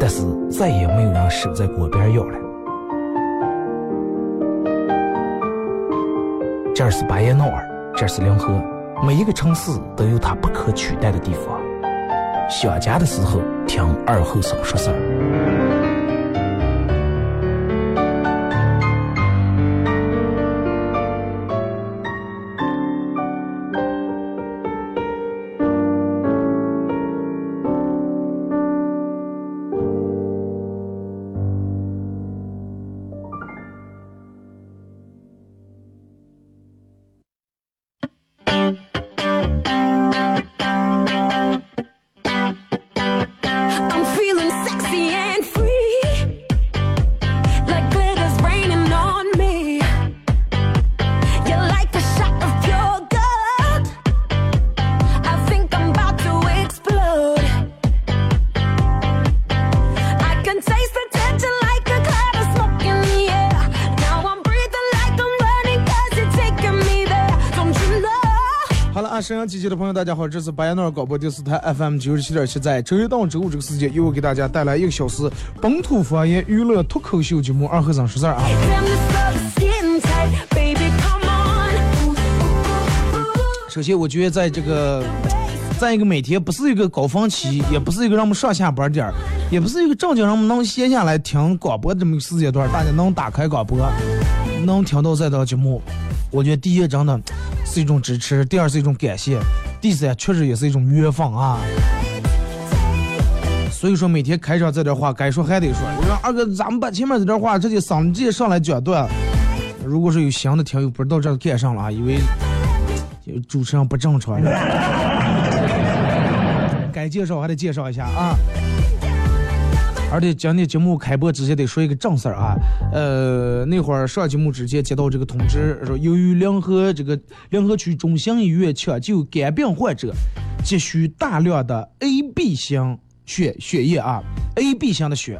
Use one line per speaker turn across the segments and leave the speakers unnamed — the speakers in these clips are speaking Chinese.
但是再也没有人守在锅边要了。这是巴彦淖尔，这是临河，每一个城市都有它不可取代的地方。想家的时候，听二后生说事儿。
沈阳机器的朋友，大家好，这是白彦淖尔广播电视台 FM 九十七点七，在周一到周五这个时间，又给大家带来一个小时本土方言娱乐脱口秀节目《二和尚说事》啊。首先，我觉得在这个，在一个每天不是一个高峰期，也不是一个让我们上下班点儿，也不是一个正经让我们能闲下来听广播这么一个时间段，大家能打开广播，能听到这档节目，我觉得第一真的是一种支持，第二是一种感谢，第三确实也是一种约放啊。所以说每天开场这点话该说还得说，我说二哥，咱们把前面这点话直接上直接上来讲断。如果是有新的听友不知道这干上了啊，以为主持人不正常。该介绍还得介绍一下啊。而且今天节目开播之前得说一个正事儿啊，呃，那会儿上节目之前接到这个通知，说由于临河这个临河区中心医院抢救肝病患者急需大量的 A、B 型血血液啊，A、B 型的血，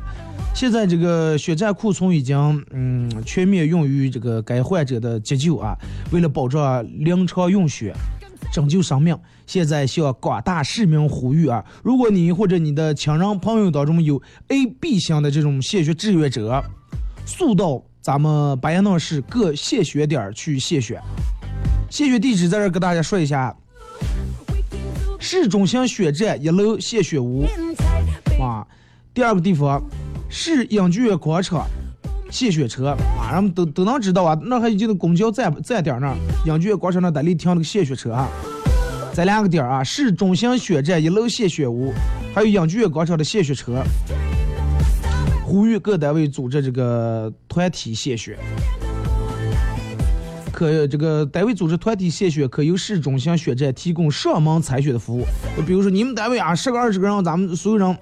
现在这个血站库存已经嗯全面用于这个该患者的急救啊，为了保障临床用血。拯救生命。现在向广大市民呼吁啊，如果你或者你的亲人朋友当中有 A、B 型的这种献血志愿者，速到咱们巴彦淖尔市各献血点去献血。献血地址在这儿跟大家说一下：市中心血站一楼献血屋啊。第二个地方，市影剧院广场献血车啊，人们都都能知道啊。那还有就是公交站站点儿那儿，影剧院广场那得里停那个献血车啊。这两个点儿啊，市中心血站一楼献血屋，还有影剧院广场的献血车。呼吁各单位组织这个团体献血。可这个单位组织团体献血，可由市中心血站提供上门采血的服务。就比如说你们单位啊，十个二十个人，咱们所有人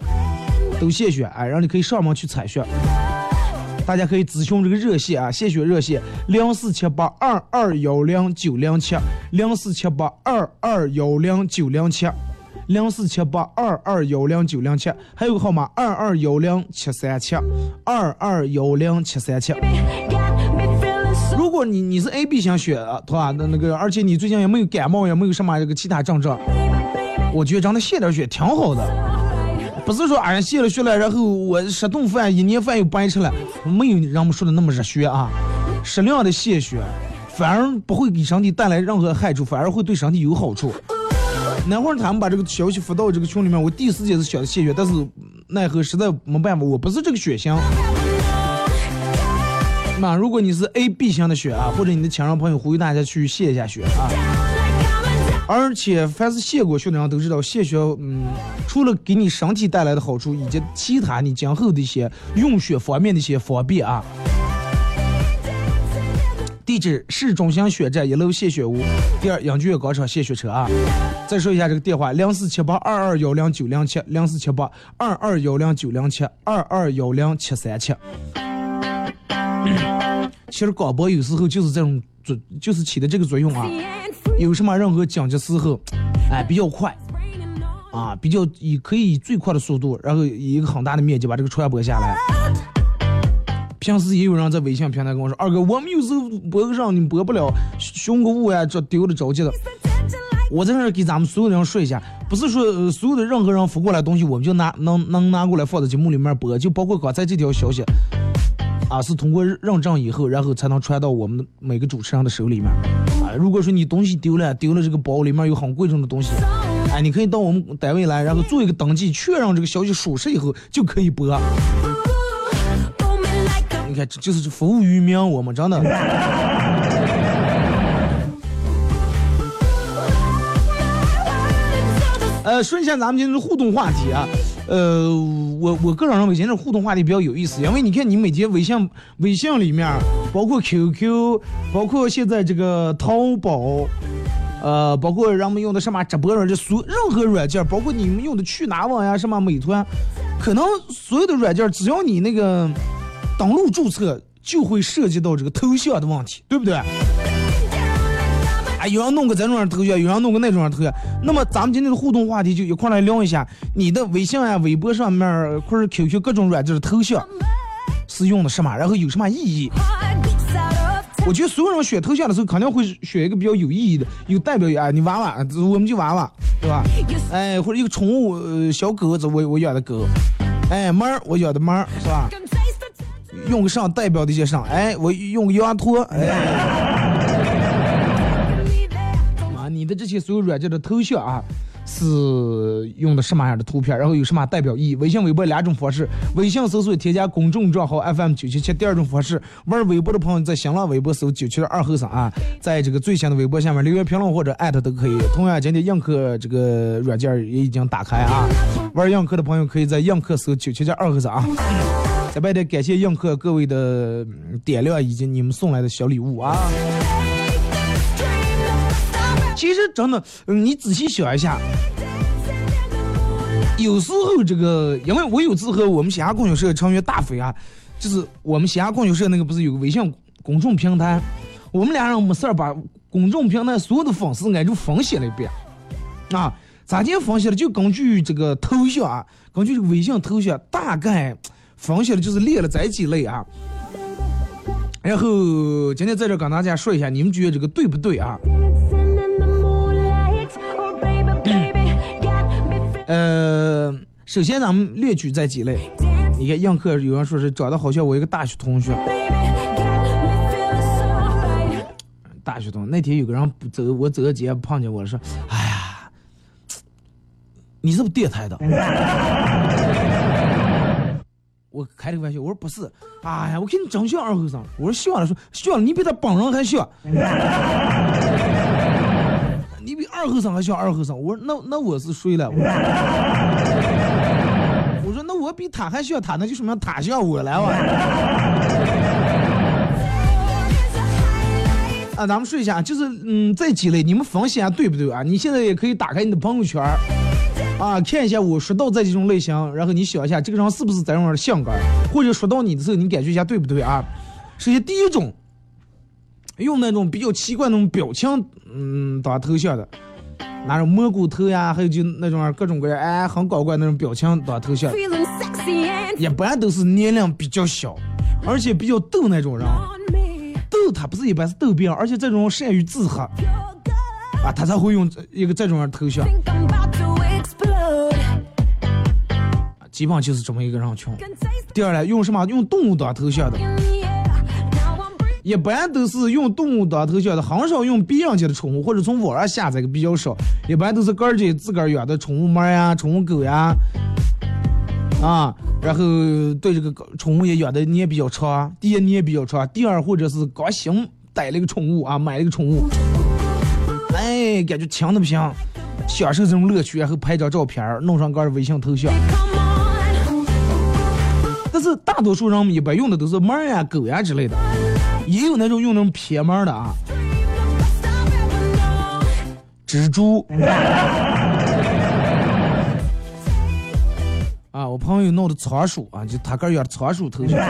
都献血，哎，然后你可以上门去采血。大家可以咨询这个热线啊，献血热线零四七八二二幺零九零七零四七八二二幺零九零七零四七八二二幺零九零七，还有个号码二二幺零七三七二二幺零七三七。如果你你是 A B 型血的，对吧？那那个，而且你最近也没有感冒，也没有什么这个其他症状，我觉得让他献点血挺好的。不是说俺献了血了，然后我十顿饭一年饭又白吃了，没有人们说的那么热血啊。适量的献血，反而不会给身体带来任何害处，反而会对身体有好处。那会儿他们把这个消息发到这个群里面，我第一时间是想献血，但是奈何实在没办法，我不是这个血型。那如果你是 A B 型的血啊，或者你的亲人朋友，呼吁大家去献一下血啊。而且凡是献过血的人都知道，献血，嗯，除了给你身体带来的好处，以及其他你今后的一些用血方面的一些方便啊。地址：市中心血站一楼献血屋，第二养剧院广场献血车啊。再说一下这个电话：零四七八二二幺零九零七，零四七八二二幺零九零七，二二幺零七三七。其实广播有时候就是这种作，就是起的这个作用啊。有什么任何紧急时候，哎，比较快啊，比较以可以以最快的速度，然后以一个很大的面积把这个传播下来。平时也有人在微信平台跟我说：“二哥，我们有时候播个上你播不了，熊个物呀，这丢了着急的。”我在这给咱们所有人说一下，不是说、所有的任何人发过来东西，我们就拿能能拿过来放在节目里面播，就包括刚才这条消息，啊，是通过认证以后，然后才能传到我们每个主持人的手里面。啊，如果说你东西丢了，丢了这个包里面有很贵重的东西，哎，你可以到我们单位来，然后做一个登记，确认这个消息属实以后就可以播。你看，这就是服务于民，我们真的。呃，说一下咱们今天的互动话题啊，呃，我我个人认为今天的互动话题比较有意思，因为你看你每天微信微信里面，包括 QQ，包括现在这个淘宝，呃，包括人们用的什么直播软件，所任何软件，包括你们用的去哪网呀，什么美团，可能所有的软件，只要你那个登录注册，就会涉及到这个头像的问题，对不对？有人弄个这种样头像，有人弄个那种样头像。那么咱们今天的互动话题就一块来聊一下，你的微信啊、微博上面或者 QQ 各种软件的头像是用的什么，然后有什么意义？我觉得所有人选头像的时候，肯定会选一个比较有意义的、有代表意义。哎，你娃娃，我们就娃娃，对吧？哎，或者一个宠物，小狗子，我我养的狗。哎，猫儿，我养的猫儿，是吧？用个上代表的一些上，哎，我用个羊驼，哎。的这些所有软件的头像啊，是用的什么样的图片，然后有什么代表意义？微信、微博两种方式，微信搜索添加公众账号 FM 九七七，第二种方式，玩微博的朋友在新浪微博搜九七二后生啊，在这个最新的微博下面留言评论或者艾特都可以。同样，今天映客这个软件也已经打开啊，玩映客的朋友可以在映客搜九七七二后生啊。在外得感谢映客各位的点亮以及你们送来的小礼物啊。其实真的，嗯你仔细想一下，有时候这个，因为我有次和我们嘻哈供销社成员大飞啊，就是我们嘻哈供销社那个不是有个微信公众平台，我们俩人没事儿把公众平台所有的粉丝挨住分析了一遍，啊，咋地分析了？就根据这个头像啊，根据这个微信头像，大概分析了就是列了这几类啊。然后今天在这跟大家说一下，你们觉得这个对不对啊？呃，首先咱们列举这几类。你看映客有人说是长得好像我一个大学同学，大学同学那天有个人走，我走到街碰见我了，说：“哎呀，你是不是电台的？” 我开了个玩笑，我说不是，哎呀，我看你长相二后生。我说笑了，说笑了，你比他本人还像，你比二后生还像二后生。我说那那我是谁了？我说 那我我比他还像他，那就说明他像我了哇。啊，咱们说一下，就是嗯，这几类你们分析一下对不对啊？你现在也可以打开你的朋友圈儿啊，看一下我说到这几种类型，然后你想一下这个人是不是这种的性格，或者说到你的时候，你感觉一下对不对啊？首先第一种，用那种比较奇怪那种表情，嗯，当头像的，拿着蘑菇头呀，还有就那种各种各样哎很搞怪那种表情当头像一般都是年龄比较小，而且比较逗那种人。逗他不是一般是逗别人，而且这种人善于自黑啊，他才会用一个这种人头像.基本上就是这么一个人群。第二呢，用什么？用动物当头像的，一般都是用动物当头像的，很少用别人家的宠物或者从网上下载的比较少，一般都是个儿家自个儿养的宠物猫呀、宠物狗呀，啊，然后对这个宠物也养的你也比较长，第一你也比较长，第二或者是刚新逮了个宠物啊，买了一个宠物，哎，感觉强的不行，享受这种乐趣，然后拍张照片儿，弄上个儿微信头像。但是大多数人一般用的都是猫呀、狗呀之类的，也有那种用那种撇猫的啊.蜘蛛。啊，我朋友弄的仓鼠啊，就他个儿养的仓鼠头像。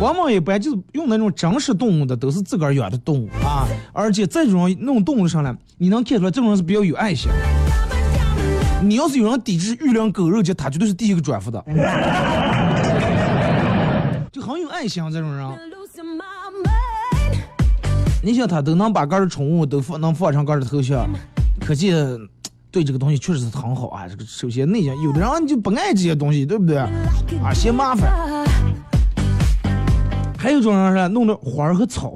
往往一般就是用那种真实动物的，都是自个儿养的动物啊，而且这种弄动物上来，你能看出来这种人是比较有爱心。你要是有人抵制玉良狗肉节，他绝对是第一个转发的，就很有爱心这种人。你想他都能把个儿的宠物都放能放上个儿的头像，可见对这个东西确实是很好啊。这个首先内向，有的人就不爱这些东西，对不对？啊，嫌麻烦。还有一种人是弄的花儿和草，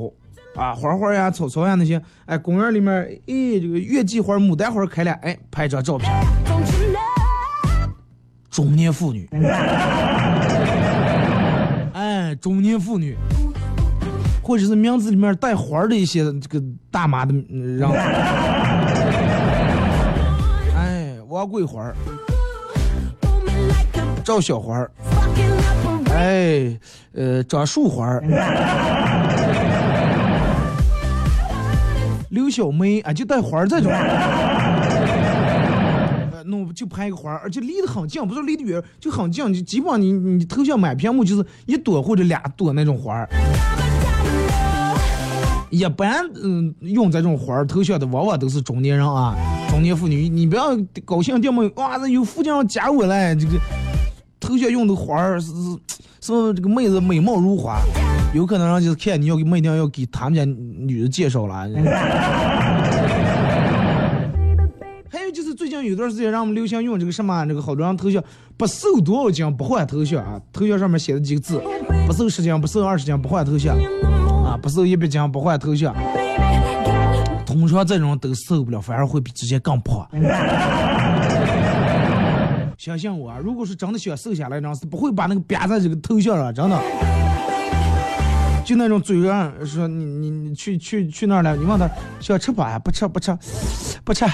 啊，花花呀、草草呀那些，哎，公园里面，哎，这个月季花、牡丹花开了，哎，拍张照片。中年妇女，哎，中年妇女，或者是名字里面带花的一些这个大妈的嗯人，哎，王桂花赵小花哎，呃，张树花儿，刘小梅啊，就带花儿这种。弄就拍一个花儿，而且离得很近，不是离得远，就很近，就基本上你你头像满屏幕就是一朵或者俩朵那种花儿。一般嗯用这种花儿头像的，往往都是中年人啊，中年妇女。你不要高兴点么？哇，这有附近人加我来，这个头像用的花儿是是是这个妹子美貌如花，有可能人就是看你要给妹娘要给他们家女的介绍了。有段时间，让我们流行用这个什么，这个好多人头像不瘦多少斤不换头像啊，头像上面写的几个字，不瘦十斤不瘦二十斤不换头像啊，不瘦一百斤不换头像。通常这种都瘦不了，反而会比之前更胖。相信我啊，如果是真的想瘦下来，人是不会把那个瘪在这个头像上，真的。就那种嘴上说你你你去去去那儿了，你问他想吃不呀？不吃不吃不吃。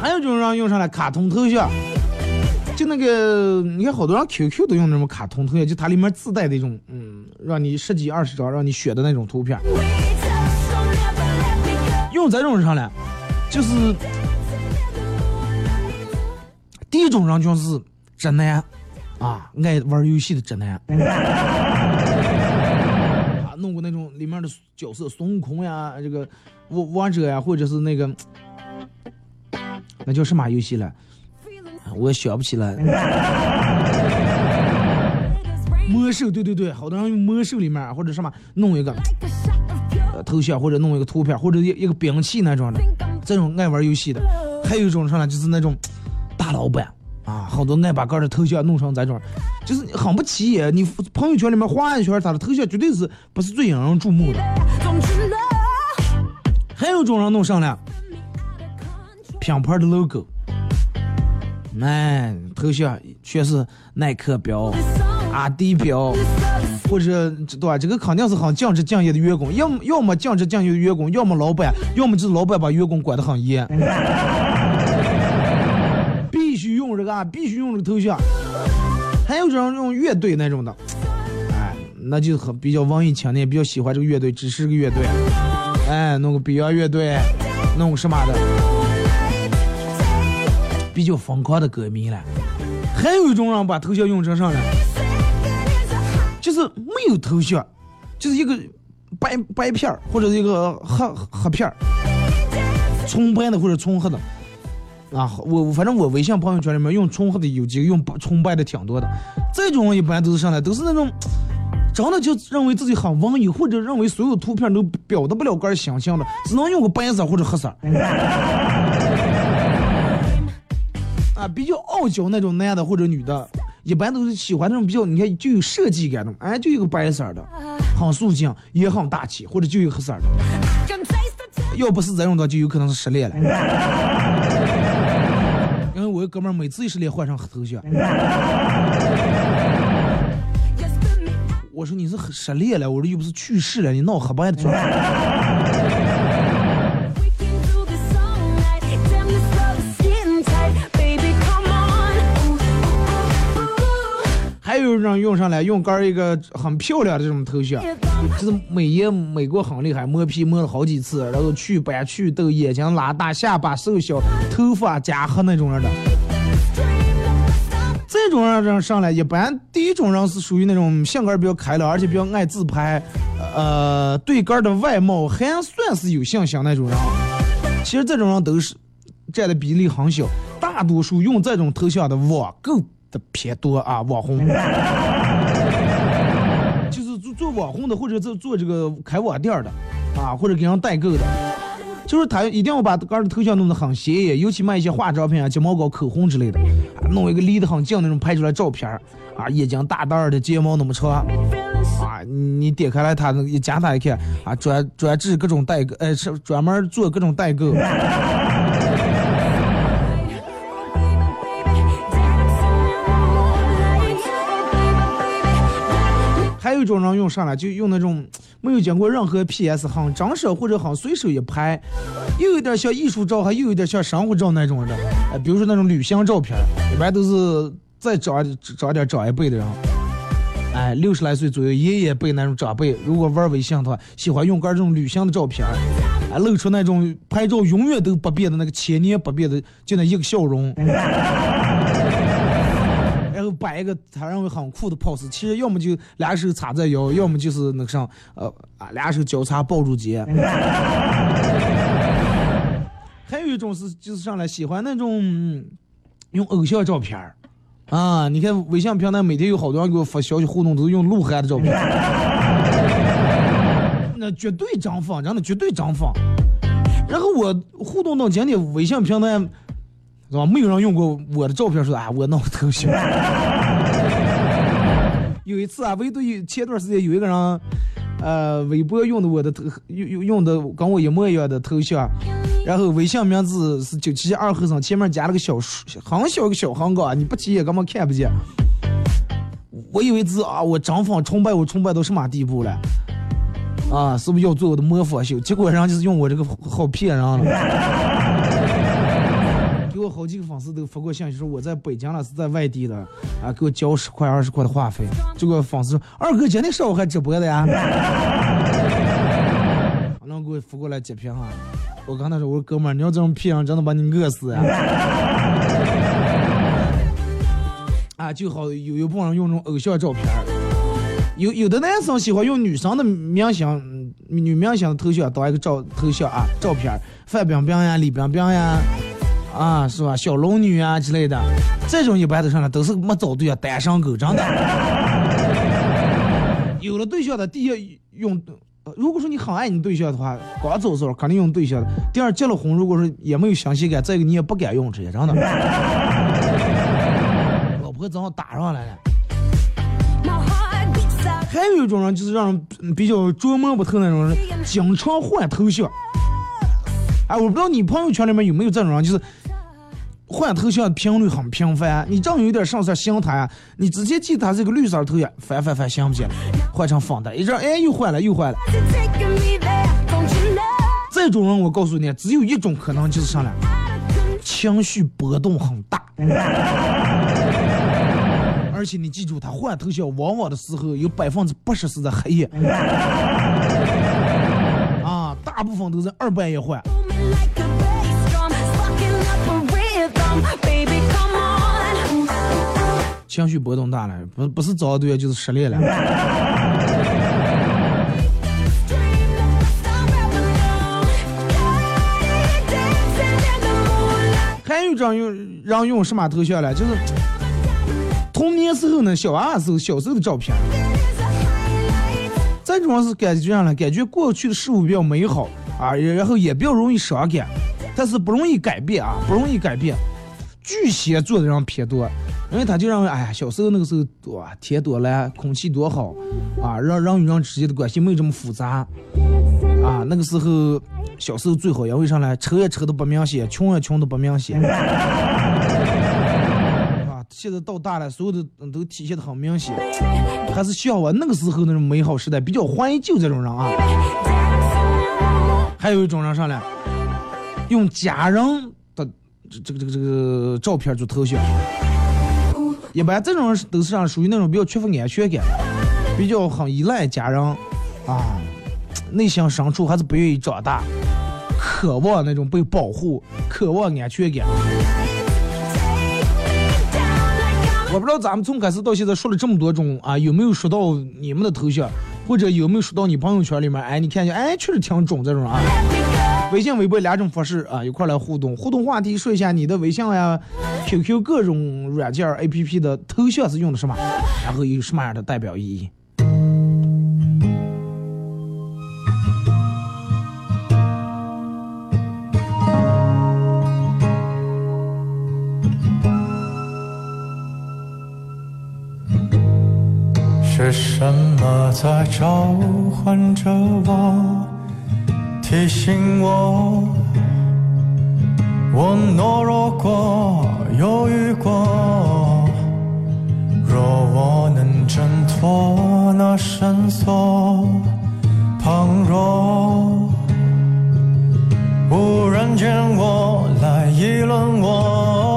还有一种人用上来卡通头像，就那个你看好多人 QQ 都用那种卡通头像，就它里面自带的一种嗯，让你十几二十张让你选的那种图片。用这种上来，就是第一种人就是直男啊，爱玩游戏的直男。啊，弄过那种里面的角色孙悟空呀，这个王王者呀，或者是那个那叫什么游戏了？我也想不起来。魔兽，对对对，好多人用魔兽里面或者什么弄一个头像，或者弄一个图片，或者一一个兵器那种的。这种爱玩游戏的，还有一种上来就是那种大老板啊，好多爱把个人的头像弄成这种，就是很不起眼。你朋友圈里面画一圈，他的头像绝对是不是最引人注目的。还有种人弄上
了
品牌的 logo，哎，头像全是耐克标阿迪标，或者对吧？这个肯定是很降职降业的员工，要么要么降职降业的员工，要么老板，要么就是老板把员工管得很严。用这个啊，必须用这个头像。还有这种用乐队那种的，哎，那就很比较文艺青年，比较喜欢这个乐队，只是个乐队，哎，弄个 Beyond 乐队，弄个什么的，比较疯狂的歌迷了。还有一种人把头像用成啥呢？就是没有头像，就是一个白白片儿或者一个黑黑片儿，纯白的或者纯黑的。啊，我反正我微信朋友圈里面用纯黑的有几个，用纯白的挺多的。这种一般都是上来都是那种，真的就认为自己很文艺，或者认为所有图片都表达不了个人形象的，只能用个白色或者黑色。啊，比较傲娇那种男的或者女的，一般都是喜欢那种比较，你看就有设计感的，哎，就一个白色的，很素净，也很大气，或者就一个黑色的。要不是这种的，就有可能是失恋了。哥们儿每次一失恋换上黑头像，我说你是失恋了，我说又不是去世了，你闹黑白的还有人用上来用杆一个很漂亮的这种头像，就是美颜美过很厉害，磨皮磨了好几次，然后祛斑祛痘，眼睛拉大，下巴瘦小，头发加黑那种人的。这种人人上来，一般第一种人是属于那种性格比较开朗，而且比较爱自拍，呃，对杆的外貌还算是有信心那种人。其实这种人都是占的比例很小，大多数用这种头像的网购的偏多啊，网红。就是做做网红的，或者做做这个开网店的，啊，或者给人代购的。就是他一定要把个人的头像弄得很显眼，尤其卖一些化妆品啊、睫毛膏、口红之类的，弄一个离得很近那种拍出来照片儿，啊，眼睛大大的，睫毛那么长，啊，你点开来他那个一加他一看，啊，专专治各种代购，呃，是专门做各种代购。有一种人用上来就用那种 没有经过任何 PS，很真实或者很随手一拍，又有点像艺术照，还又有点像生活照那种的。哎，比如说那种旅行照片，一般都是再长长点长一辈的人，哎，六十来岁左右爷爷辈那种长辈，如果玩微信的话，喜欢用个这种旅行的照片，哎，露出那种拍照永远都不变的那个千年不变的就那一个笑容。摆一个他认为很酷的 pose，其实要么就俩手插在腰，要么就是那个上，呃啊，俩手交叉抱住肩。还有一种是就是上来喜欢那种用偶像照片儿啊，你看微信平台每天有好多人给我发消息互动，都是用鹿晗的照片，那绝对涨粉，真的绝对涨粉。然后我互动到今天，微信平台。是吧？没有人用过我的照片，说啊，我弄个头像。有一次啊，唯独有前段时间有一个人，呃，微博用的我的头，用用用的跟我一模一样的头像，然后微信名字是九七二后生，前面加了个小数，很小一个小横杠，你不起眼根本看不见。我以为是啊，我张放崇拜我崇拜到什么地步了？啊，是不是要做我的模仿秀？结果人家就是用我这个好骗人了。给我好几个粉丝都发过信息说我在北京了，是在外地的，啊，给我交十块二十块的话费。结果粉丝说二哥今天上午还直播的呀，然后给我发过来截屏啊。我刚才说我说哥们儿，你要这种骗人，真的把你饿死呀！啊，就好有有部分人用那种偶像照片有有的男生喜欢用女生的明星女明星的头像当一个照头像啊照片范冰冰呀、李冰冰呀。啊，是吧？小龙女啊之类的，这种一般都上来都是没找对象，单身狗，真的。有了对象的，第一用，如果说你很爱你对象的话，刚走的时候肯定用对象的。第二，结了婚，如果说也没有新鲜感，再一个你也不敢用这些，真的。老婆正好打上来了。还有一种人就是让人比较捉摸不透那种人，经常换头像。哎，我不知道你朋友圈里面有没有这种人，就是换头像的频率很频繁，你正有点上色心态，你直接记他这个绿色头像，翻翻翻想不起来，换成粉的，一阵哎又换了又换了。这种人我告诉你，只有一种可能就是啥呢？情绪波动很大。而且你记住，他换头像往往的时候有百分之八十是在黑夜。啊，大部分都是二半夜换。情绪波动大了，不不是找对象就是失恋了。还有一种用让用什么头像了，就是童年时候呢，小娃娃时候小时候的照片。这种是感觉上了，感觉过去的事物比较美好啊，然后也比较容易伤感，但是不容易改变啊，不容易改变。巨蟹座的人偏多，因为他就认为，哎呀，小时候那个时候哇，天多蓝，空气多好啊，人人与人之间的关系没有这么复杂啊。那个时候小时候最好，因为啥呢？抽也抽的不明显，穷也穷的不明显。啊，现在到大了，所有的都体现的很明显。还是向往那个时候那种美好时代，比较怀旧这种人啊。还有一种人上来，用家人这这个这个这个照片做头像。一般这种人都是上属于那种比较缺乏安全感，比较很依赖家人啊，内心深处还是不愿意长大，渴望那种被保护，渴望安全感。我不知道咱们从开始到现在说了这么多种啊，有没有说到你们的头像，或者有没有说到你朋友圈里面？哎，你看见，哎，确实挺准这种啊。微信、微博两种方式啊，一块来互动。互动话题说一下你的微信呀、QQ 各种软件 APP 的头像是用的什么，然后有什么样的代表意义？
是什么在召唤着我，提醒我，我懦弱过，犹豫过。若我能挣脱那绳索，倘若无人见我来议论。我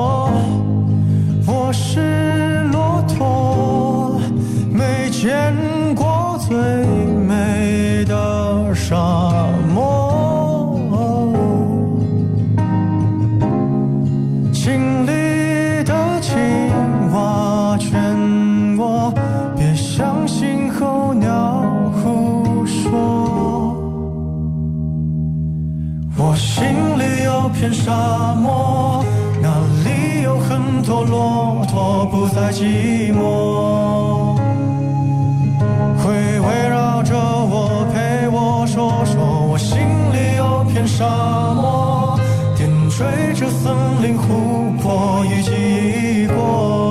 片沙漠，那里有很多骆驼，不再寂寞。会围绕着我，陪我说说。我心里有片沙漠，点缀着森林、湖泊与记忆过。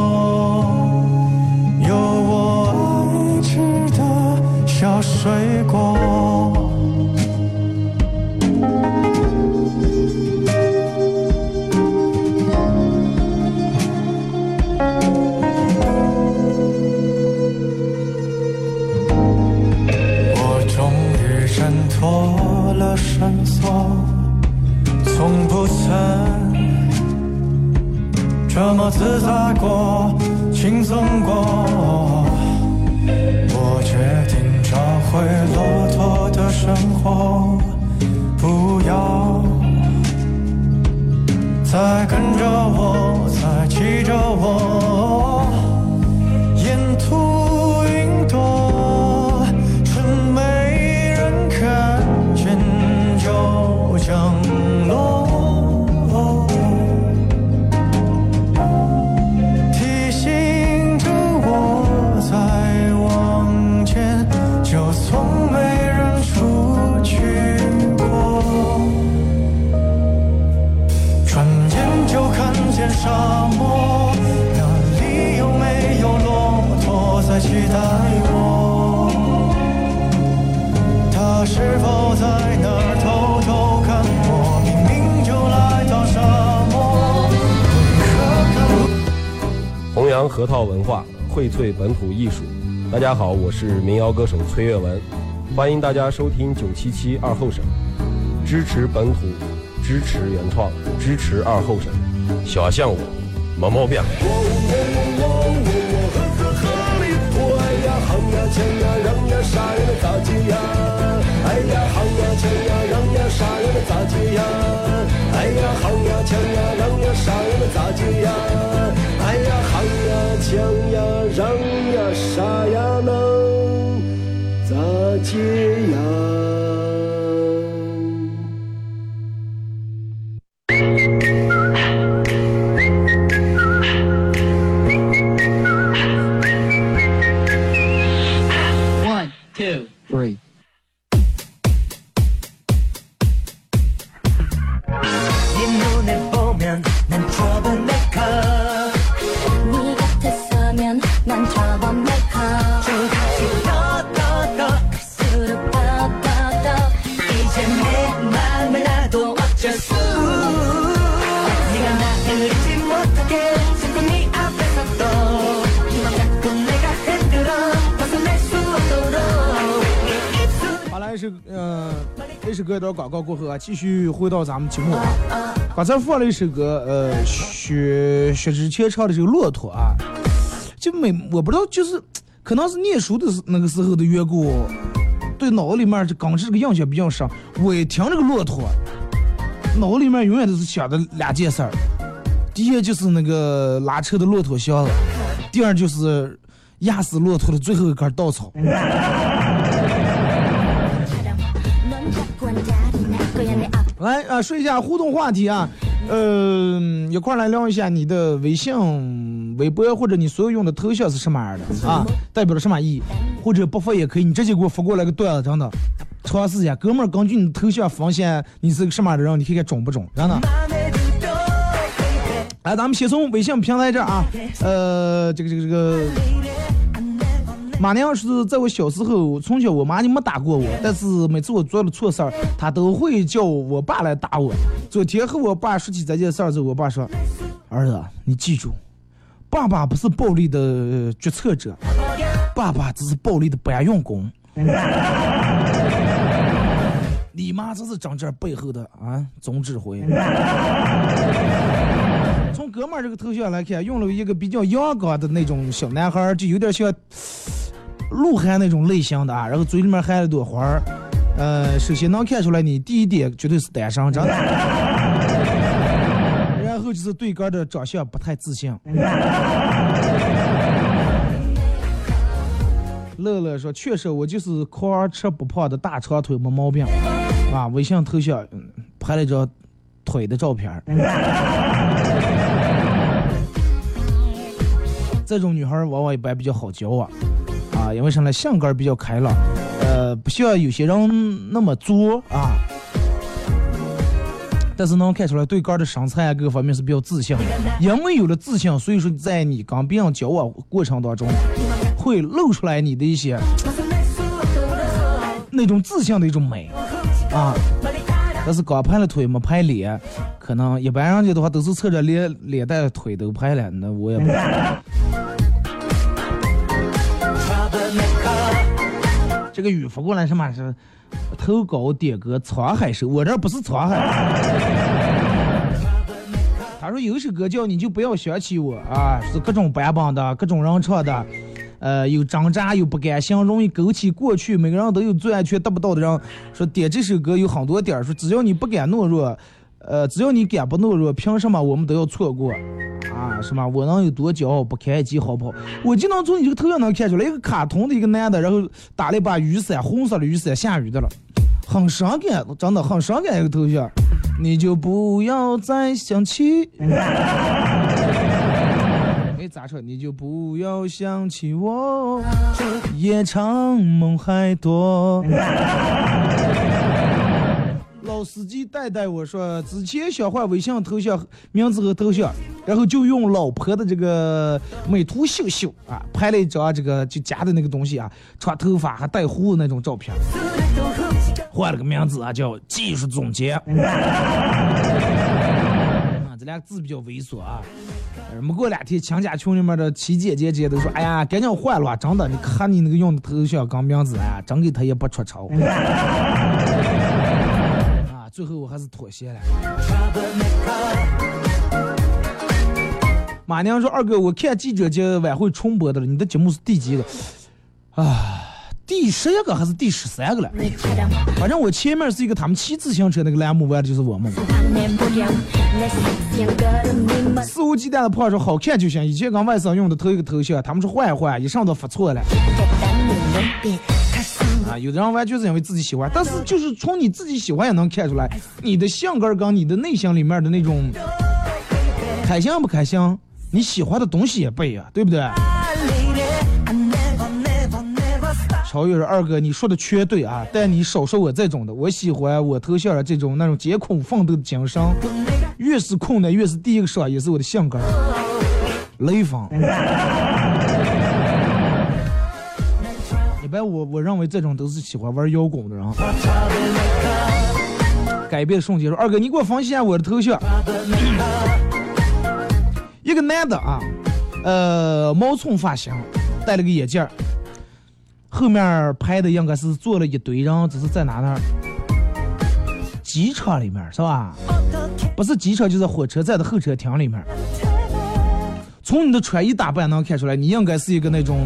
自在过，轻松过。我决定找回骆驼的生活，不要再跟着我，再骑着我。沙漠，那里有没有骆驼在期待我？它是否在那儿偷偷看我？明明就来到沙漠，为
扬核桃文化，荟萃本土艺术。大家好，我是民谣歌手崔月文，欢迎大家收听九七七二后生，支持本土，支持原创，支持二后生。想象我，没毛病。
段广告过后啊，继续回到咱们节目啊。刚才放了一首歌，呃，薛薛之谦唱的这个《骆驼》啊，就每我不知道，就是可能是念书的时那个时候的缘故，对脑子里面这刚是这个印象比较深。我一听这个骆驼，脑子里面永远都是想的两件事儿，第一就是那个拉车的骆驼箱子，第二就是压死骆驼的最后一根稻草。来啊，说一下互动话题啊，呃，一块来聊一下你的微信、微博或者你所有用的头像是什么样的啊，代表了什么意义，或者不发也可以，你直接给我发过来个段子，真的，尝试一下，哥们儿，根据你头像发现你是个什么样的人，你看看中不中，真的。来，咱们先从微信平台这儿啊，呃，这个这个这个。马娘是在我小时候，从小我妈就没打过我，但是每次我做了错事儿，她都会叫我爸来打我。昨天和我爸说起这件事儿之后，我爸说：“儿子，你记住，爸爸不是暴力的决策者，爸爸只是暴力的搬运工。”你妈这是长这背后的啊总指挥。从哥们儿这个头像来看，用了一个比较阳刚的那种小男孩儿，就有点像鹿晗那种类型的啊，然后嘴里面含了朵花儿。呃，首先能看出来你第一点绝对是单身，真的。然后就是对哥的长相不太自信。乐乐说：“确实，我就是狂吃不胖的大长腿，没毛病。”啊，微信头像拍了一张腿的照片儿。这种女孩往往一般比较好交往，啊，因为什么呢？性格比较开朗，呃，不像有些人那么作啊。但是能看出来对哥儿的身材啊各个方面是比较自信，因为有了自信，所以说在你跟别人交往过程当中，会露出来你的一些那种自信的一种美啊。但是刚拍了腿没拍脸，可能一般人家的话都是侧着脸脸带腿都拍了，那我也不。这个雨发过来什么是投稿点歌沧海收，我这不是沧海。他说有一首歌叫你就不要想起我啊，是各种版本的，各种人唱的。呃，有挣扎，有不甘心，容易勾起过去。每个人都有最安全得不到的人。说点这首歌有很多点儿，说只要你不敢懦弱，呃，只要你敢不懦弱，凭什么我们都要错过？啊，是吗？我能有多骄傲？不开机好不好？我就能从你这个头像能看出来，一个卡通的一个男的，然后打了一把雨伞，红色的雨伞，下雨的了，很伤感，真的很伤感一个头像。你就不要再想起。哎，咋说？你就不要想起我，夜长梦还多。司机带带我说，之前想换微信头像名字和头像，然后就用老婆的这个美图秀秀啊，拍了一张这个就夹的那个东西啊，长头发还带胡子那种照片，换了个名字啊，叫技术总监。啊，这两个字比较猥琐啊。没过两天，亲家群里面的七姐姐姐都说：“哎呀，赶紧换了，真的，你看你那个用的头像跟名字，哎呀，真给他也不出丑。”最后我还是妥协了。马娘说：“二哥，我看记者节晚会重播的了，你的节目是第几个？啊，第十一个还是第十三个了？反正我前面是一个他们骑自行车那个栏目，玩的就是我们。肆无忌惮的胖说好看就行，以前跟外甥用的头一个头像，他们说换一换，一上都发错了。啊，有的人完全是因为自己喜欢，但是就是从你自己喜欢也能看出来，你的性格跟你的内心里面的那种开心不开心，你喜欢的东西也不一样，对不对？超越说二哥，你说的全对啊，但你少说我这种的，我喜欢我头像的这种那种艰苦奋斗的精神，越是困难越是第一个上，也是我的性格。雷锋，般我我认为这种都是喜欢玩摇滚的人。改变瞬间说，二哥你给我分析一下我的头像，一个男的啊，呃，毛寸发型，戴了个眼镜儿。后面拍的应该是坐了一堆人，只是在哪那？机场里面是吧？不是机场就是火车站的候车厅里面。从你的穿衣打扮能看出来，你应该是一个那种，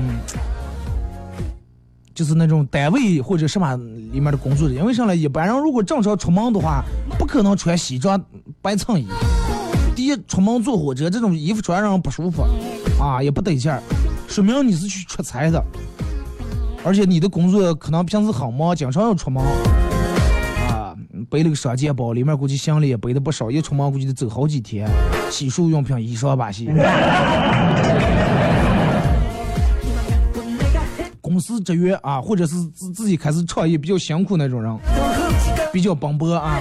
就是那种单位或者什么里面的工作人员。因为啥呢？一般人如果正常出门的话，不可能穿西装白衬衣。第一，出门坐火车这种衣服穿让人不舒服，啊，也不得劲儿，说明你是去出差的。而且你的工作可能平时很忙，经常要出门，啊，背了个双肩包，里面估计行李也背的不少，一出门估计得走好几天，洗漱用品一双把戏。公司职员啊，或者是自自己开始创业比较辛苦那种人，比较奔波啊。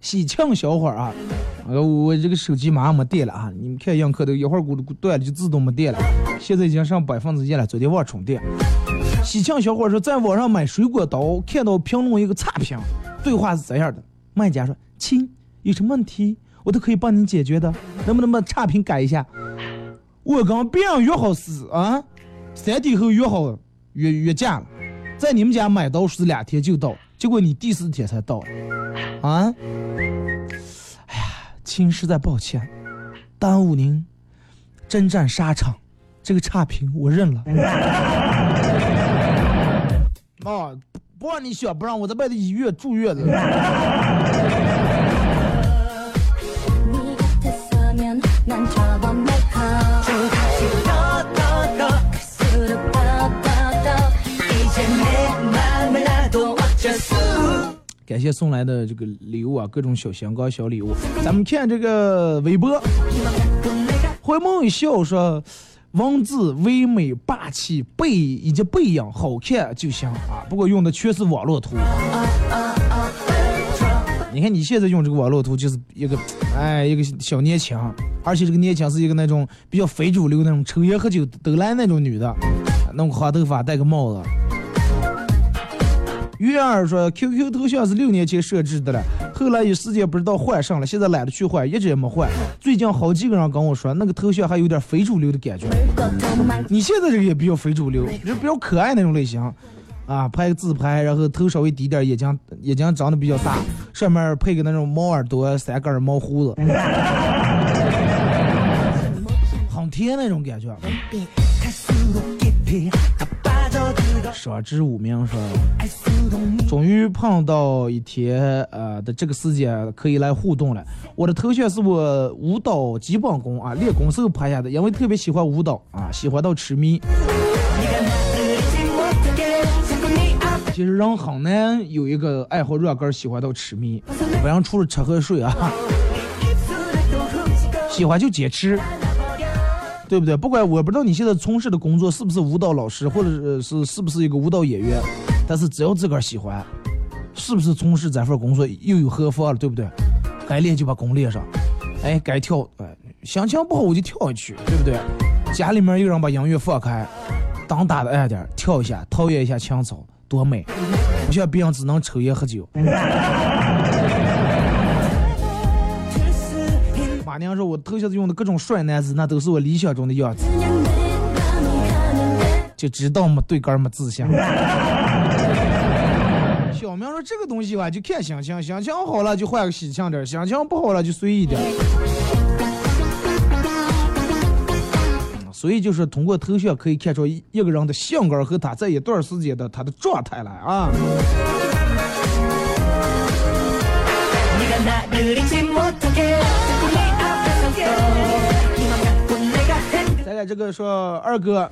喜庆小伙儿啊，呃，我这个手机马上没电了啊！你们看映客都一会儿咕嘟咕断了就自动没电了，现在已经上百分之一了，昨天忘充电。喜庆小伙儿说，在网上买水果刀，看到评论一个差评，对话是这样的：卖家说，亲，有什么问题我都可以帮你解决的，能不能把差评改一下？我跟别人约好是啊，三天后约好约约架了，在你们家买刀是两天就到，结果你第四天才到，啊？哎呀，亲，实在抱歉，耽误您征战沙场，这个差评我认了。啊，不让你想，不让我在外头医院住院了。感谢送来的这个礼物啊，各种小香膏、小礼物。咱们看这个微博，回眸一笑说，文字唯美、霸气，背以及背影好看就行啊。不过用的全是网络图。你看你现在用这个网络图，就是一个，哎，一个小年轻，而且这个年轻是一个那种比较非主流那种抽烟喝酒都来那种女的，弄个花头发，戴个帽子。月儿说，QQ 头像是六年前设置的了，后来有时间不知道换上了，现在懒得去换，一直也没换。最近好几个人跟我说，那个头像还有点非主流的感觉。你现在这个也比较非主流，就是比较可爱那种类型，啊，拍个自拍，然后头稍微低点，眼睛眼睛长得比较大，上面配个那种猫耳朵、三根猫胡子，很甜那种感觉。说知无名
是吧
终于碰到一天呃的这个时间可以来互动了。我的头像是我舞蹈基本功啊练功时候拍下的因为特别喜欢舞蹈啊喜欢到痴迷。其实人很难有一个爱好热歌喜欢到痴迷。晚上除了吃喝睡啊喜欢就坚持对不对？不管我不知道你现在从事的工作是不是舞蹈老师，或者是是是不是一个舞蹈演员，但是只要自个儿喜欢，是不是从事这份工作又有何妨了，对不对？该练就把功练上，哎，该跳，哎，心情不好我就跳下去，对不对？家里面有人把音乐放开，灯打的暗点，跳一下，陶冶一下情操，多美！不像别人只能抽烟喝酒。夸娘说我头像用的各种帅男子，那都是我理想中的样子，就知道没对杆没自信。小明说这个东西吧，就看心情，心情好了就换个喜庆点儿，心情不好了就随意点。所以就是通过头像可以看出一一个人的性格和他在一段时间的他的状态来啊。这个说二哥，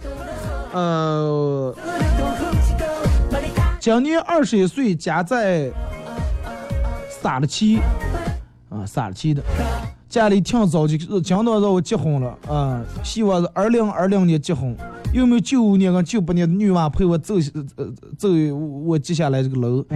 呃，今年二十一岁，家在撒了七，啊，撒了七的，家里挺早就讲到让我结婚了啊，希望是二零二零年结婚，有没有九五年跟九八年的女娃陪我走呃走我接下来这个楼？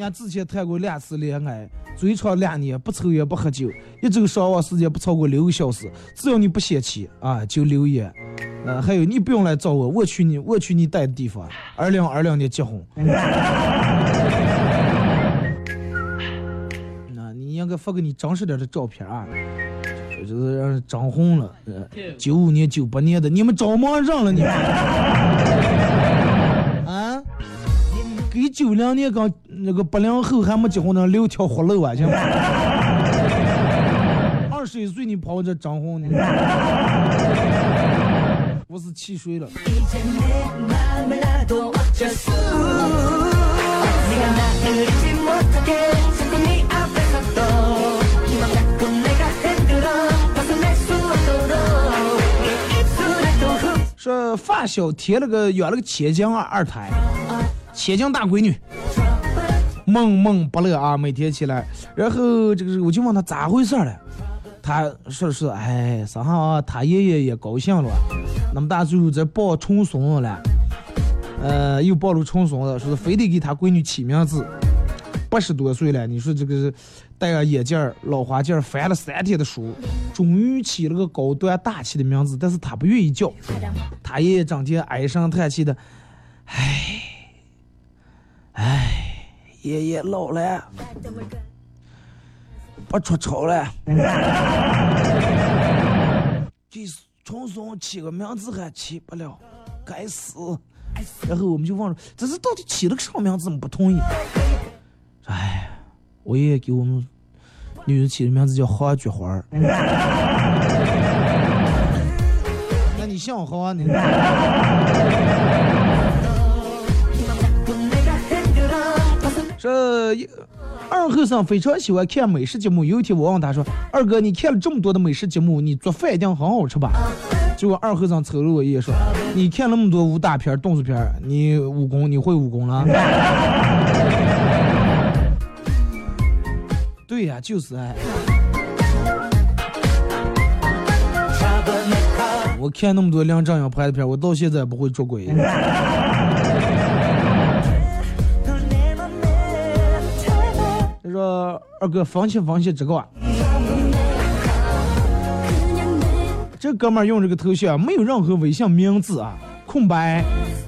人家之前谈过两次恋爱，最长两年，不抽烟不喝酒，一周上网时间不超过六个小时。只要你不嫌弃啊，就留言。呃，还有你不用来找我，我去你我去你待的地方。二零二零年结婚。那你应该发个你真实点的照片啊，就是让人涨红了。呃，九五年、九八年的，你们着忙人了你们。啊？给九零年刚那个八零后还没结婚的留条活路啊，行吗？二十一岁你跑我这征婚呢我是气水了。说发小贴了个养了个千金二二胎，千金大闺女，闷闷不乐啊，每天起来，然后这个我就问他咋回事了，他说是哎，正好他爷爷也高兴了，那么大岁数在抱重孙了，呃，又抱了重孙子，说是非得给他闺女起名字。八十多岁了，你说这个戴个眼镜儿、老花镜，翻了三天的书，终于起了个高端大气的名字，但是他不愿意叫。他爷爷整天唉声叹气的，唉，唉，爷爷老了，不出丑了，这重孙起个名字还起不了，该死！然后我们就问了，这是到底起了个什么名字？不同意。哎，我爷爷给我们女儿起的名字叫花菊花儿。那你像好啊你？这二和尚非常喜欢看美食节目。有一天我问他说：“二哥，你看了这么多的美食节目，你做饭一定很好吃吧？”结果二和尚瞅了我一眼说：“你看那么多武打片、动作片，你武功你会武功了？” 对呀，就是哎。我看那么多梁正阳拍的片，我到现在不会捉鬼。呃二哥，分析分析这个吧。这哥们儿用这个头像没有任何微信名字啊，空白。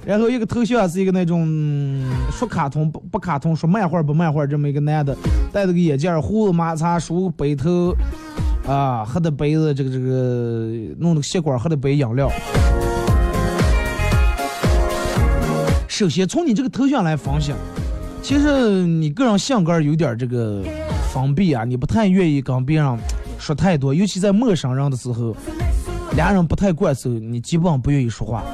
然后一个头像是一个那种说卡通不不卡通，说漫画不漫画这么一个男的，戴着个眼镜，胡子马叉，梳背头，啊，喝的杯子，这个这个弄那个吸管，喝的杯饮料。首先从你这个头像来分析，其实你个人性格有点这个封闭啊，你不太愿意跟别人说太多，尤其在陌生人的时候，俩人不太惯手，你基本上不愿意说话。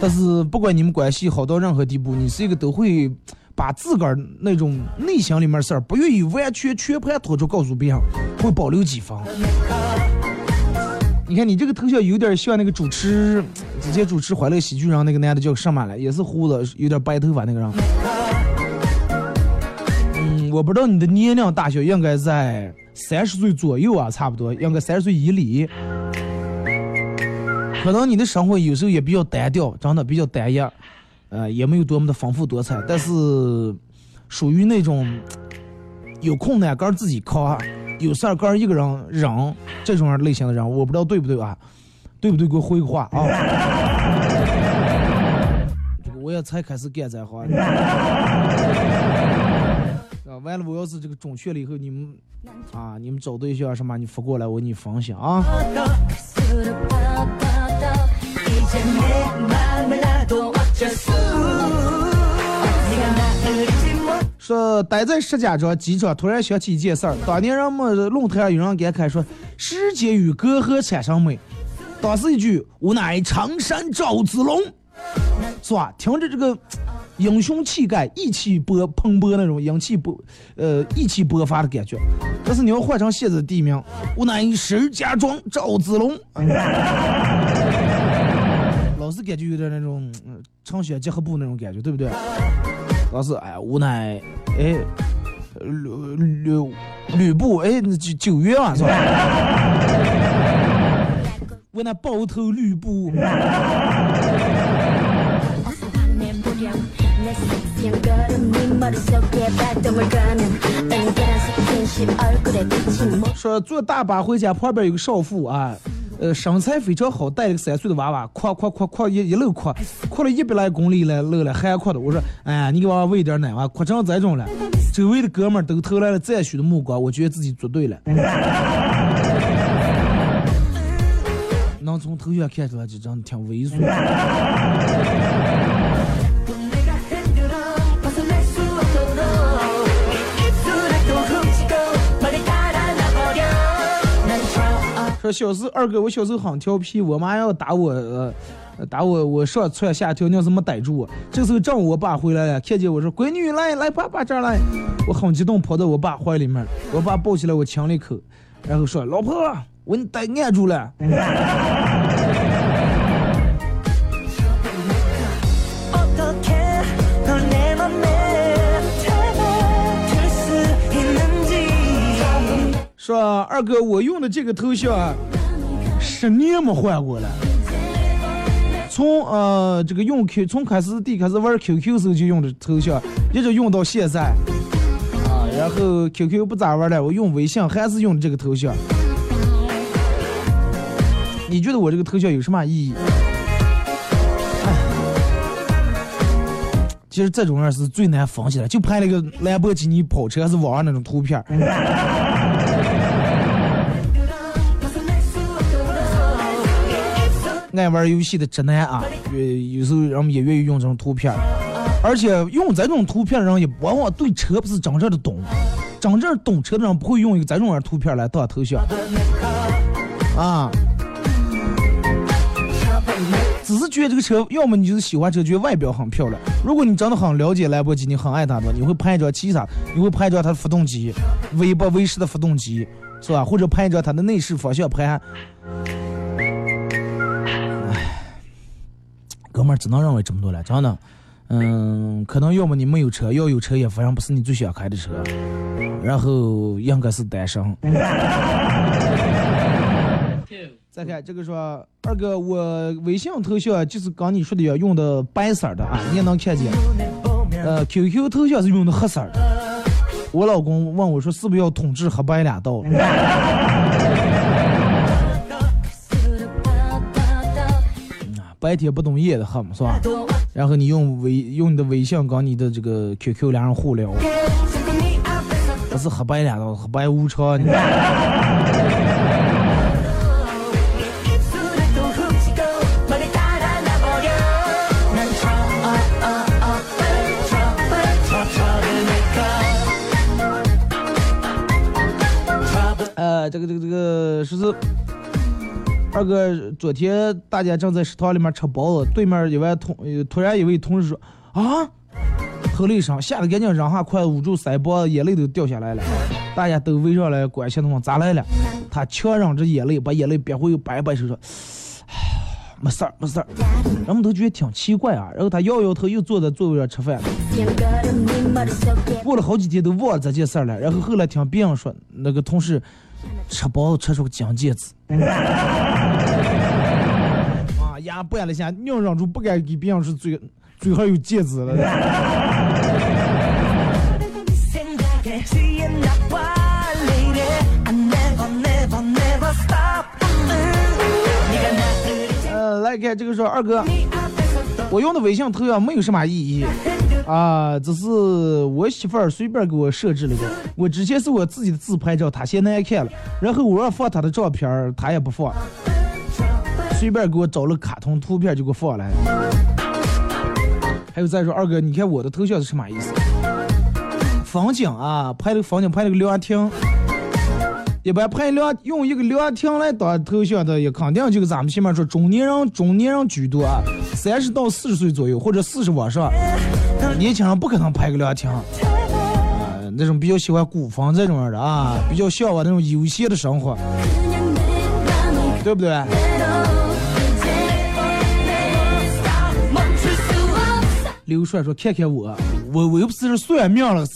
但是不管你们关系好到任何地步，你是一个都会把自个儿那种内心里面事儿不愿意完全全盘托出告诉别人，会保留几分。你看你这个头像有点像那个主持之前主持《欢乐喜剧人》那个男的叫什么来，也是胡子有点白头发那个人。嗯，我不知道你的年龄大小，应该在三十岁左右啊，差不多，应该三十岁以里。可能你的生活有时候也比较单调，真的比较单一，呃，也没有多么的丰富多彩，但是属于那种有困难个自己扛，有事儿个一个人忍这种类型的人，我不知道对不对啊？对不对？给我回个话啊！这个我也才开始干这行。啊，完了，我要是这个准确了以后，你们啊，你们找对象什么，你发过来，我给你分享啊。说待在石家庄机场，突然想起一件事儿。当年人们论坛上有人感慨说：“世间与隔阂产生美。”当时一句“吾乃常山赵子龙”，是吧？听着这个英雄气概、意气勃蓬勃那种英气勃呃意气勃发的感觉。但是你要换成现在的地名，“吾乃石家庄赵子龙”，老是感觉有点那种嗯长靴结合部那种感觉，对不对？但是，哎呀，无奈，哎，吕吕吕布，哎，那九九月嘛，是吧？我那包头吕布。说坐大巴回家，旁边有个少妇啊。呃，身材非常好，带了个三岁的娃娃，哭哭哭哭一一路哭，哭了一百来公里了，路了还哭的。我说，哎，你给娃娃喂点奶吧，哭成这种了。周围的哥们都投来了赞许的目光，我觉得自己做对了。能从头像看出来，就真的挺猥琐。小时候二哥，我小时候很调皮，我妈要打我，呃，打我，我上蹿下跳，你要是没逮住我？这时候正好我爸回来了，看见我说：“闺女，来来，爸爸这儿来。”我很激动，跑到我爸怀里面，我爸抱起来我亲了一口，然后说：“老婆，我给你逮按住了。说二哥，我用的这个头像啊，十年没换过了。从呃这个用 Q 从开始第开始玩 QQ 时候就用的头像，一直用到现在。啊，然后 QQ 不咋玩了，我用微信还是用的这个头像。你觉得我这个头像有什么意义？其实这种人是最难分析的，就拍了个兰博基尼跑车，还是网上那种图片爱玩游戏的直男啊，有有时候人们也愿意用这种图片，而且用这种图片的人也往往对车不是真正的懂，真正懂车的人不会用一个这种样图片来当头像啊。只是觉得这个车，要么你就是喜欢车，觉得外表很漂亮。如果你真的很了解兰博基尼，很爱它的话，你会拍一张其他，你会拍一张它的发动机，V 八 V 十的发动机，是吧？或者拍一张它的内饰方向盤。哥们儿只能认为这么多了，真的。嗯，可能要么你没有车，要有车也反正不是你最想开的车，然后应该是单身。再看这个说，二哥，我微信头像就是刚你说的要用的白色儿的啊，你也能看见。呃，QQ 头像是用的黑色儿的。我老公问我说，是不是要统治黑白两道？白天不懂夜的哼，是吧？然后你用微用你的微信跟你的这个 QQ 两人互聊，不是黑白两道，黑白无常。你这个这个这个，是不是？二哥昨天大家正在食堂里面吃包子对面一位同突然一位同事说啊？吼了一声吓得赶紧扔下筷子捂住腮帮眼泪都掉下来了。大家都围上来关心他问咋来了？他强忍着眼泪把眼泪憋回又摆摆手说唉没事儿没事儿。人们都觉得挺奇怪啊然后他摇摇头又坐在座位上吃饭
了。
过了好几天都忘了这件事了然后后来听别人说那个同事吃饱吃出个金戒指。啊呀，掰了下，硬忍住不敢给别人吃嘴，嘴上有戒指了。来看这个说二哥，我用的微信头像没有什么意义。啊，这是我媳妇儿随便给我设置了的。我之前是我自己的自拍照，她嫌难看了，然后我要放她的照片，她也不放，随便给我找了卡通图片就给我放来。还有再说，二哥，你看我的头像是什么意思？风景啊，拍了个风景，拍了个凉亭。一般拍凉用一个凉亭来当头像的，也肯定就是咱们前面说中年人，中年人居多啊，三十到四十岁左右或者四十往上，年轻人不可能拍个凉亭，啊、那种比较喜欢古风这种样的啊，比较向往那种悠闲的生活，对不对？刘帅说：“看看我，我我又不是算命了，是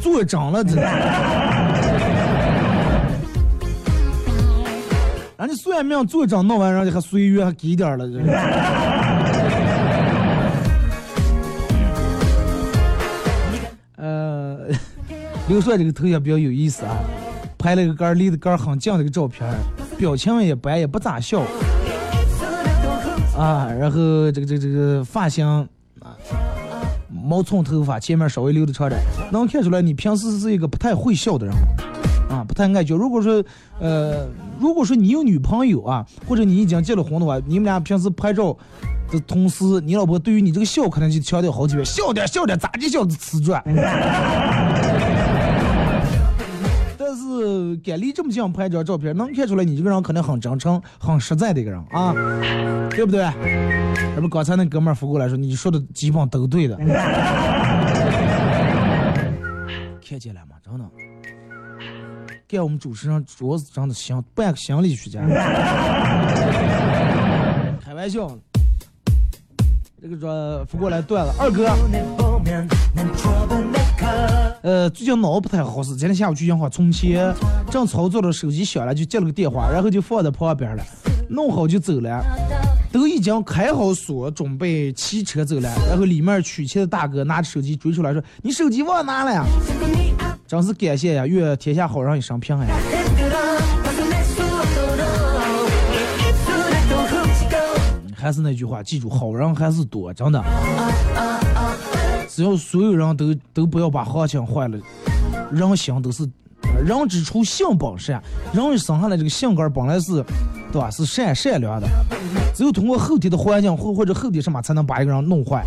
做账了，真的。人家算命做账弄完，人家还随缘还给点了。”刘帅这个头像比较有意思啊，拍了个杆离得杆很近的一个照片，表情也白，也不咋笑。啊，然后这个这个这个发型啊，毛寸头发，前面稍微留的长点，能看出来你平时是一个不太会笑的人，啊，不太爱笑。如果说呃，如果说你有女朋友啊，或者你已经结了婚的话，你们俩平时拍照的同时，你老婆对于你这个笑可能就强调好几遍，笑点笑点，咋的笑的瓷砖。是敢离这么近拍一张照片，能看出来你这个人可能很真诚、很实在的一个人啊，对不对？要不刚才那哥们儿扶过来说，你说的基本都对的。看见了吗？真的，给我们主持人桌子真的像半个心理学家。开玩笑，这个说扶过来断了，二哥。呃，最近脑不太好使，今天下午去银行充钱，正操作着，手机响了，就接了个电话，然后就放在旁边了，弄好就走了，都已经开好锁，准备骑车走了，然后里面取钱的大哥拿着手机追出来说：“你手机忘拿了呀？”真是感谢呀，愿天下好人一生平安。还是那句话，记住，好人还是多，真的。只要所有人都都不要把行情坏了，人心都是，人之初性本善，人一生下来这个性格本来是，对吧？是善善良的，只有通过后天的环境或或者后天什么才能把一个人弄坏。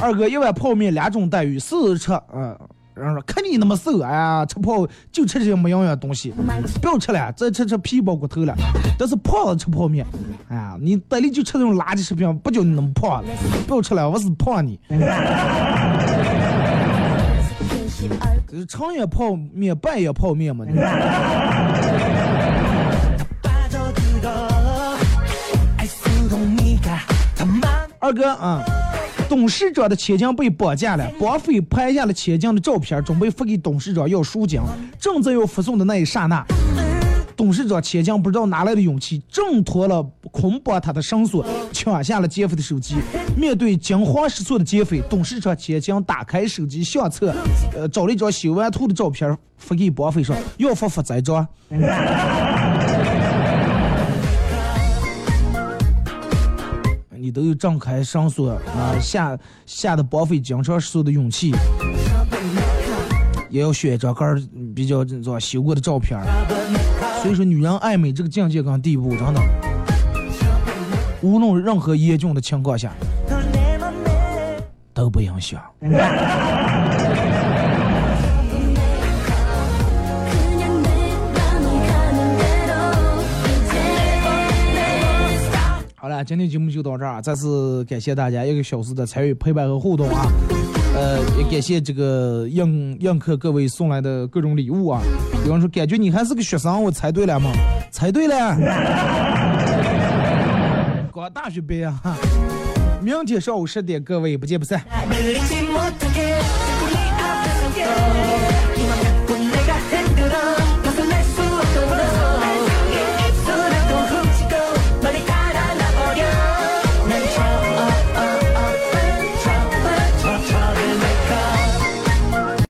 二哥一碗泡面两种待遇，试吃，嗯、然后说看你那么瘦，哎呀，吃泡就吃这些没营养的东西，不要吃了，再吃吃皮包骨头了。但是胖子吃泡面，哎呀，你得力就吃这种垃圾食品，不叫你那么胖了，不要吃了，我是胖你。这是长也泡面，半也泡面嘛。你 二哥啊，董事长的千金被绑架了，绑匪拍下了千金的照片，准备发给董事长要赎金。正在要发送的那一刹那，董事长千金不知道哪来的勇气，挣脱了捆绑他的绳索，抢下了劫匪的手机。面对惊慌失措的劫匪，董事长千金打开手机相册，呃，找了一张修完图的照片发给绑匪说要发发这张。你都有张开绳索啊，下下的绑匪经常失措的勇气，也要选一张杆儿比较这种修过的照片儿。所以说，女人爱美这个境界跟地步，真的，无论任何严峻的情况下都不影响。了，今天节目就到这儿，再次感谢大家一个小时的参与、陪伴和互动啊！呃，也感谢这个映映客各位送来的各种礼物啊。比方说，感觉你还是个学生，我猜对了吗？猜对了，刚大学毕业哈。明天上午十点，各位不见不散。